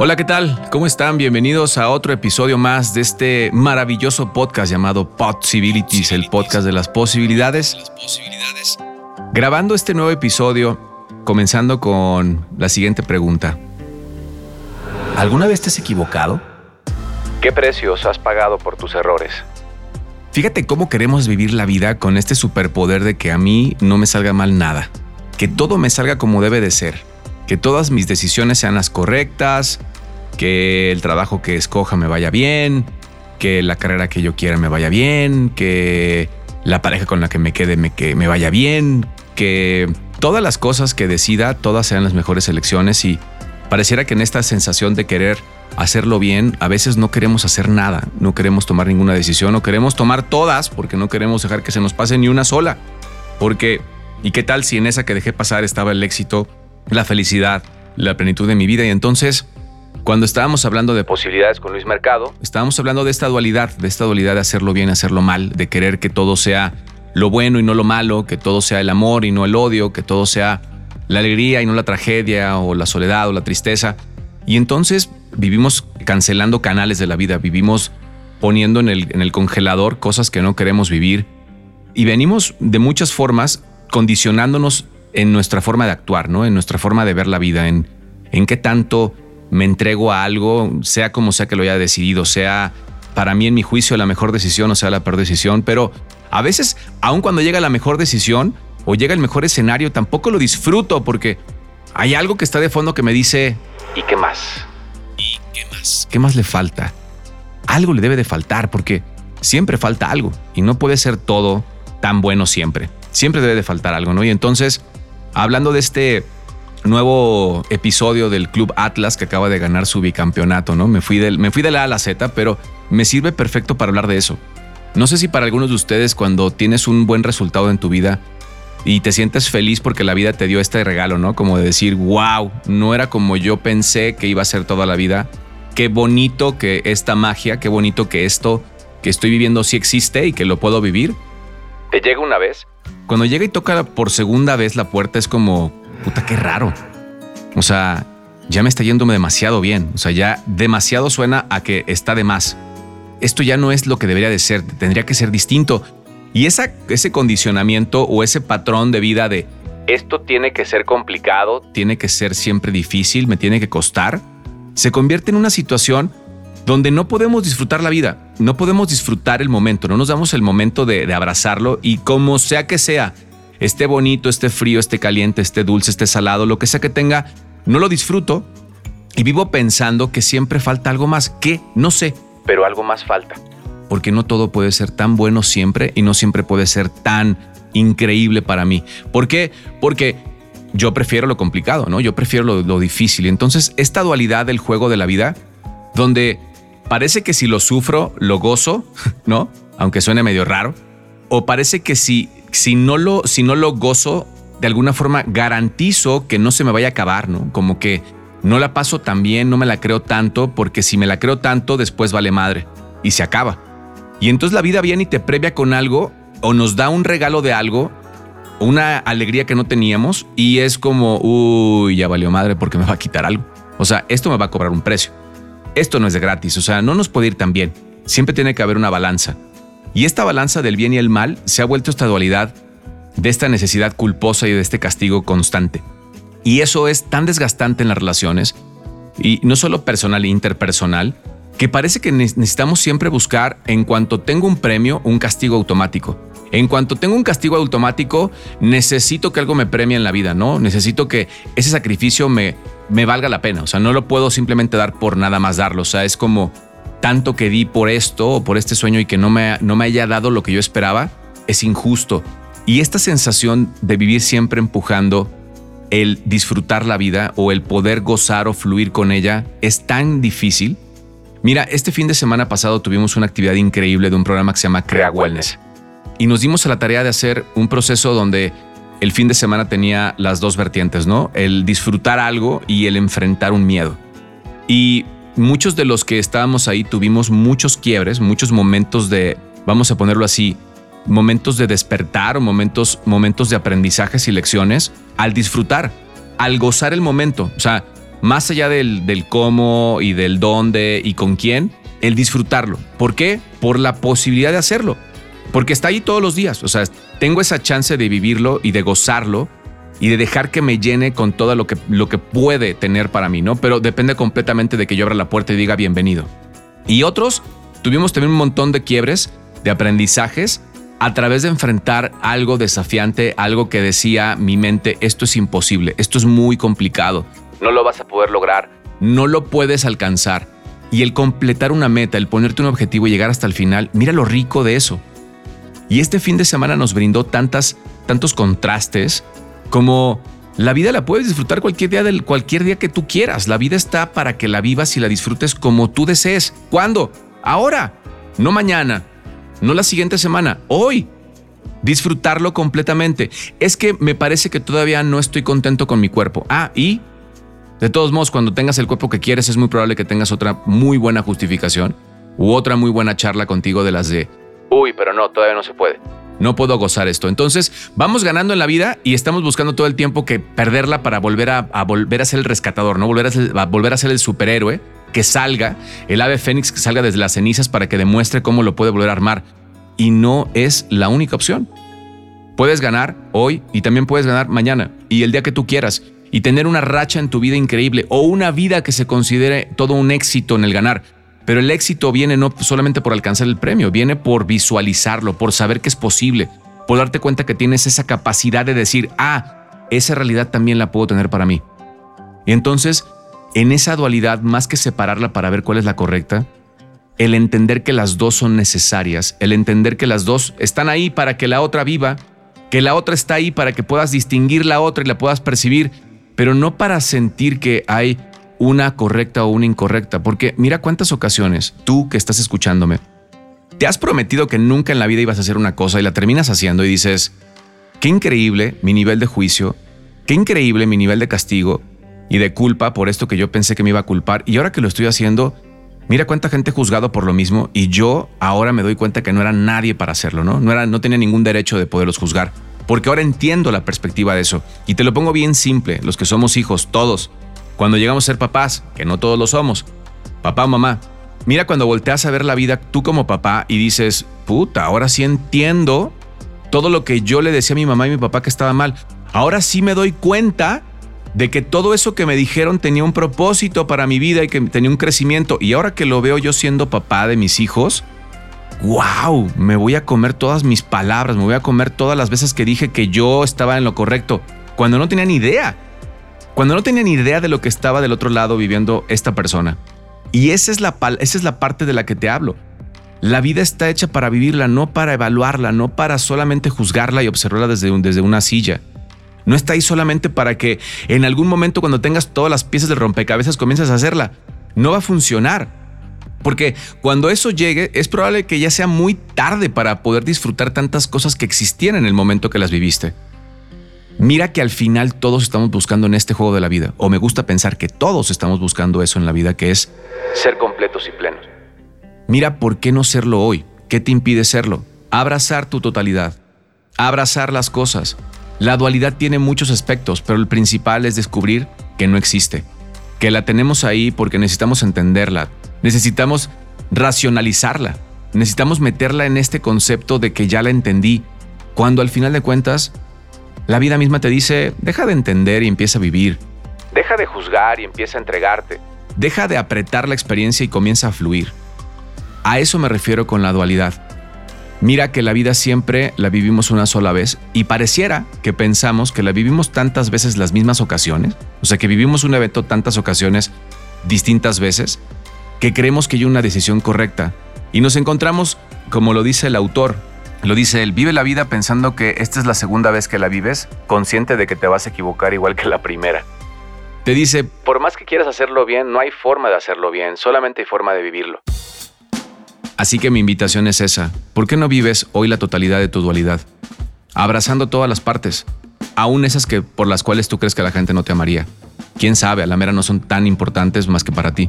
Hola, ¿qué tal? ¿Cómo están? Bienvenidos a otro episodio más de este maravilloso podcast llamado Possibilities, el podcast de las posibilidades. Grabando este nuevo episodio, comenzando con la siguiente pregunta. ¿Alguna vez te has equivocado? ¿Qué precios has pagado por tus errores? Fíjate cómo queremos vivir la vida con este superpoder de que a mí no me salga mal nada, que todo me salga como debe de ser, que todas mis decisiones sean las correctas, que el trabajo que escoja me vaya bien, que la carrera que yo quiera me vaya bien, que la pareja con la que me quede me, que me vaya bien, que todas las cosas que decida, todas sean las mejores elecciones y pareciera que en esta sensación de querer hacerlo bien, a veces no queremos hacer nada, no queremos tomar ninguna decisión, no queremos tomar todas porque no queremos dejar que se nos pase ni una sola. Porque, ¿y qué tal si en esa que dejé pasar estaba el éxito, la felicidad, la plenitud de mi vida? Y entonces cuando estábamos hablando de posibilidades con Luis Mercado, estábamos hablando de esta dualidad, de esta dualidad de hacerlo bien, hacerlo mal, de querer que todo sea lo bueno y no lo malo, que todo sea el amor y no el odio, que todo sea la alegría y no la tragedia o la soledad o la tristeza. Y entonces vivimos cancelando canales de la vida, vivimos poniendo en el, en el congelador cosas que no queremos vivir y venimos de muchas formas condicionándonos en nuestra forma de actuar, ¿no? En nuestra forma de ver la vida, en, en qué tanto me entrego a algo, sea como sea que lo haya decidido, sea para mí en mi juicio la mejor decisión o sea la peor decisión, pero a veces, aun cuando llega la mejor decisión o llega el mejor escenario, tampoco lo disfruto porque hay algo que está de fondo que me dice, ¿y qué más? ¿Y qué más? ¿Qué más le falta? Algo le debe de faltar porque siempre falta algo y no puede ser todo tan bueno siempre. Siempre debe de faltar algo, ¿no? Y entonces, hablando de este nuevo episodio del Club Atlas que acaba de ganar su bicampeonato, ¿no? Me fui, del, me fui de la A a la Z, pero me sirve perfecto para hablar de eso. No sé si para algunos de ustedes cuando tienes un buen resultado en tu vida y te sientes feliz porque la vida te dio este regalo, ¿no? Como de decir, wow, no era como yo pensé que iba a ser toda la vida. Qué bonito que esta magia, qué bonito que esto que estoy viviendo sí existe y que lo puedo vivir. ¿Te llega una vez? Cuando llega y toca por segunda vez la puerta es como, puta, qué raro. O sea, ya me está yéndome demasiado bien. O sea, ya demasiado suena a que está de más. Esto ya no es lo que debería de ser, tendría que ser distinto. Y esa, ese condicionamiento o ese patrón de vida de esto tiene que ser complicado, tiene que ser siempre difícil, me tiene que costar, se convierte en una situación donde no podemos disfrutar la vida, no podemos disfrutar el momento, no nos damos el momento de, de abrazarlo y como sea que sea, esté bonito, esté frío, esté caliente, esté dulce, esté salado, lo que sea que tenga, no lo disfruto y vivo pensando que siempre falta algo más, que no sé, pero algo más falta. Porque no todo puede ser tan bueno siempre y no siempre puede ser tan increíble para mí. ¿Por qué? Porque yo prefiero lo complicado, ¿no? Yo prefiero lo, lo difícil. Entonces esta dualidad del juego de la vida, donde parece que si lo sufro, lo gozo, ¿no? Aunque suene medio raro. O parece que si si no lo, si no lo gozo, de alguna forma garantizo que no se me vaya a acabar, ¿no? Como que no la paso tan bien, no me la creo tanto, porque si me la creo tanto, después vale madre y se acaba. Y entonces la vida viene y te previa con algo o nos da un regalo de algo, una alegría que no teníamos y es como, uy, ya valió madre porque me va a quitar algo. O sea, esto me va a cobrar un precio. Esto no es de gratis, o sea, no nos puede ir tan bien. Siempre tiene que haber una balanza. Y esta balanza del bien y el mal se ha vuelto esta dualidad de esta necesidad culposa y de este castigo constante. Y eso es tan desgastante en las relaciones, y no solo personal e interpersonal, que parece que necesitamos siempre buscar, en cuanto tengo un premio, un castigo automático. En cuanto tengo un castigo automático, necesito que algo me premie en la vida, ¿no? Necesito que ese sacrificio me, me valga la pena. O sea, no lo puedo simplemente dar por nada más darlo. O sea, es como tanto que di por esto o por este sueño y que no me, no me haya dado lo que yo esperaba, es injusto. Y esta sensación de vivir siempre empujando el disfrutar la vida o el poder gozar o fluir con ella es tan difícil. Mira, este fin de semana pasado tuvimos una actividad increíble de un programa que se llama Crea Wellness. Y nos dimos a la tarea de hacer un proceso donde el fin de semana tenía las dos vertientes, ¿no? El disfrutar algo y el enfrentar un miedo. Y muchos de los que estábamos ahí tuvimos muchos quiebres, muchos momentos de, vamos a ponerlo así, momentos de despertar o momentos, momentos de aprendizajes y lecciones al disfrutar, al gozar el momento. O sea, más allá del, del cómo y del dónde y con quién, el disfrutarlo. ¿Por qué? Por la posibilidad de hacerlo. Porque está ahí todos los días. O sea, tengo esa chance de vivirlo y de gozarlo y de dejar que me llene con todo lo que, lo que puede tener para mí, ¿no? Pero depende completamente de que yo abra la puerta y diga bienvenido. Y otros, tuvimos también un montón de quiebres, de aprendizajes, a través de enfrentar algo desafiante, algo que decía mi mente, esto es imposible, esto es muy complicado, no lo vas a poder lograr, no lo puedes alcanzar. Y el completar una meta, el ponerte un objetivo y llegar hasta el final, mira lo rico de eso. Y este fin de semana nos brindó tantas, tantos contrastes como la vida la puedes disfrutar cualquier día, del, cualquier día que tú quieras. La vida está para que la vivas y la disfrutes como tú desees. ¿Cuándo? Ahora, no mañana, no la siguiente semana, hoy. Disfrutarlo completamente. Es que me parece que todavía no estoy contento con mi cuerpo. Ah, y de todos modos, cuando tengas el cuerpo que quieres, es muy probable que tengas otra muy buena justificación u otra muy buena charla contigo de las de, uy, pero no, todavía no se puede no puedo gozar esto. Entonces, vamos ganando en la vida y estamos buscando todo el tiempo que perderla para volver a, volver a ser el rescatador, ¿no? Volver a, ser, volver a ser el superhéroe, que salga, el ave fénix que salga desde las cenizas para que demuestre cómo lo puede volver a armar. Y no es la única opción. Puedes ganar hoy y también puedes ganar mañana y el día que tú quieras y tener una racha en tu vida increíble o una vida que se considere todo un éxito en el ganar pero el éxito viene no solamente por alcanzar el premio, viene por visualizarlo, por saber que es posible, por darte cuenta que tienes esa capacidad de decir, ah, esa realidad también la puedo tener para mí. Y entonces, en esa dualidad, más que separarla para ver cuál es la correcta, el entender que las dos son necesarias, el entender que las dos están ahí para que la otra viva, que la otra está ahí para que puedas distinguir la otra y la puedas percibir, pero no para sentir que hay una correcta o una incorrecta, porque mira cuántas ocasiones tú que estás escuchándome, te has prometido que nunca en la vida ibas a hacer una cosa y la terminas haciendo y dices, qué increíble mi nivel de juicio, qué increíble mi nivel de castigo y de culpa por esto que yo pensé que me iba a culpar y ahora que lo estoy haciendo, mira cuánta gente juzgado por lo mismo y yo ahora me doy cuenta que no era nadie para hacerlo, ¿no? No, era, no tenía ningún derecho de poderlos juzgar, porque ahora entiendo la perspectiva de eso. Y te lo pongo bien simple, los que somos hijos, todos, cuando llegamos a ser papás, que no todos lo somos, papá o mamá, mira cuando volteas a ver la vida tú como papá y dices, puta, ahora sí entiendo todo lo que yo le decía a mi mamá y mi papá que estaba mal. Ahora sí me doy cuenta de que todo eso que me dijeron tenía un propósito para mi vida y que tenía un crecimiento. Y ahora que lo veo yo siendo papá de mis hijos, wow, me voy a comer todas mis palabras, me voy a comer todas las veces que dije que yo estaba en lo correcto, cuando no tenía ni idea cuando no tenía ni idea de lo que estaba del otro lado viviendo esta persona. Y esa es la, esa es la parte de la que te hablo. La vida está hecha para vivirla, no para evaluarla, no para solamente juzgarla y observarla desde, desde una silla. No está ahí solamente para que en algún momento cuando tengas todas las piezas de rompecabezas comiences a hacerla. No va a funcionar. Porque cuando eso llegue es probable que ya sea muy tarde para poder disfrutar tantas cosas que existían en el momento que las viviste. Mira que al final todos estamos buscando en este juego de la vida, o me gusta pensar que todos estamos buscando eso en la vida, que es ser completos y plenos. Mira, ¿por qué no serlo hoy? ¿Qué te impide serlo? Abrazar tu totalidad, abrazar las cosas. La dualidad tiene muchos aspectos, pero el principal es descubrir que no existe, que la tenemos ahí porque necesitamos entenderla, necesitamos racionalizarla, necesitamos meterla en este concepto de que ya la entendí, cuando al final de cuentas la vida misma te dice, deja de entender y empieza a vivir. Deja de juzgar y empieza a entregarte. Deja de apretar la experiencia y comienza a fluir. A eso me refiero con la dualidad. Mira que la vida siempre la vivimos una sola vez y pareciera que pensamos que la vivimos tantas veces las mismas ocasiones, o sea que vivimos un evento tantas ocasiones distintas veces, que creemos que hay una decisión correcta y nos encontramos, como lo dice el autor, lo dice él, vive la vida pensando que esta es la segunda vez que la vives, consciente de que te vas a equivocar igual que la primera. Te dice, por más que quieras hacerlo bien, no hay forma de hacerlo bien, solamente hay forma de vivirlo. Así que mi invitación es esa, ¿por qué no vives hoy la totalidad de tu dualidad? Abrazando todas las partes, aún esas que por las cuales tú crees que la gente no te amaría. Quién sabe, a la mera no son tan importantes más que para ti.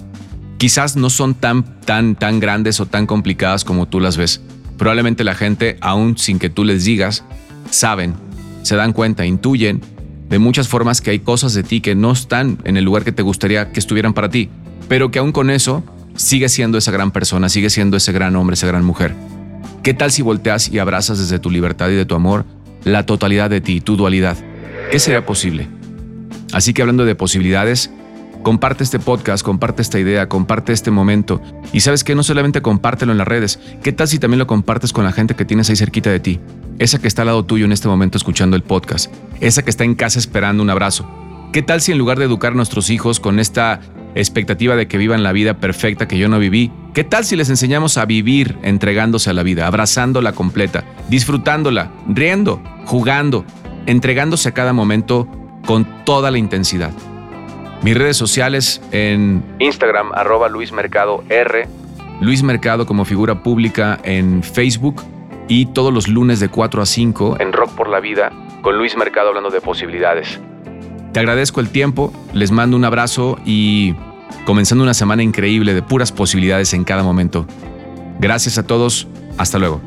Quizás no son tan, tan, tan grandes o tan complicadas como tú las ves Probablemente la gente, aún sin que tú les digas, saben, se dan cuenta, intuyen de muchas formas que hay cosas de ti que no están en el lugar que te gustaría que estuvieran para ti, pero que aún con eso sigue siendo esa gran persona, sigue siendo ese gran hombre, esa gran mujer. ¿Qué tal si volteas y abrazas desde tu libertad y de tu amor la totalidad de ti, tu dualidad? ¿Qué sería posible? Así que hablando de posibilidades, comparte este podcast, comparte esta idea, comparte este momento. Y sabes que no solamente compártelo en las redes, ¿qué tal si también lo compartes con la gente que tienes ahí cerquita de ti? Esa que está al lado tuyo en este momento escuchando el podcast, esa que está en casa esperando un abrazo. ¿Qué tal si en lugar de educar a nuestros hijos con esta expectativa de que vivan la vida perfecta que yo no viví. ¿Qué tal si les enseñamos a vivir entregándose a la vida, abrazándola completa, disfrutándola, riendo, jugando, entregándose a cada momento con toda la intensidad? Mis redes sociales en Instagram, arroba Luis Mercado R. Luis Mercado como figura pública en Facebook y todos los lunes de 4 a 5 en Rock por la Vida con Luis Mercado hablando de posibilidades. Te agradezco el tiempo, les mando un abrazo y comenzando una semana increíble de puras posibilidades en cada momento. Gracias a todos, hasta luego.